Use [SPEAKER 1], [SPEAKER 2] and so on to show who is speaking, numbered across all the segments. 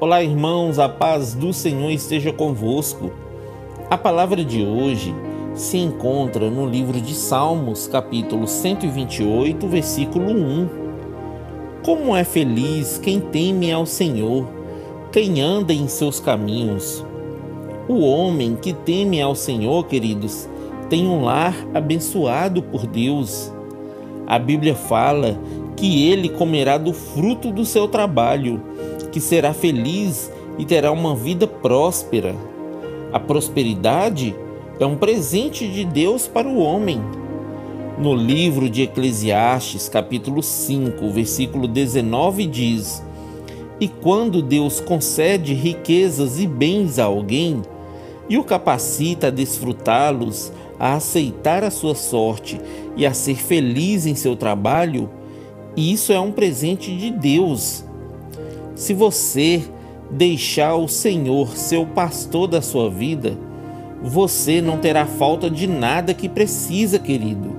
[SPEAKER 1] Olá, irmãos, a paz do Senhor esteja convosco. A palavra de hoje se encontra no livro de Salmos, capítulo 128, versículo 1. Como é feliz quem teme ao Senhor, quem anda em seus caminhos. O homem que teme ao Senhor, queridos, tem um lar abençoado por Deus. A Bíblia fala que ele comerá do fruto do seu trabalho que será feliz e terá uma vida próspera. A prosperidade é um presente de Deus para o homem. No livro de Eclesiastes, capítulo 5, versículo 19 diz: E quando Deus concede riquezas e bens a alguém e o capacita a desfrutá-los, a aceitar a sua sorte e a ser feliz em seu trabalho, isso é um presente de Deus se você deixar o Senhor ser o pastor da sua vida, você não terá falta de nada que precisa, querido.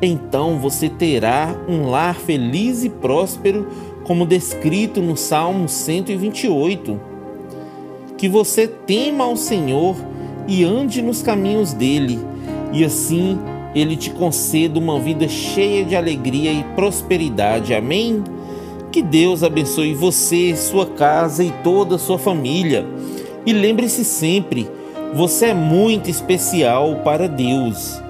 [SPEAKER 1] Então você terá um lar feliz e próspero, como descrito no Salmo 128. Que você tema ao Senhor e ande nos caminhos dele, e assim ele te conceda uma vida cheia de alegria e prosperidade. Amém? Que Deus abençoe você, sua casa e toda a sua família. E lembre-se sempre, você é muito especial para Deus.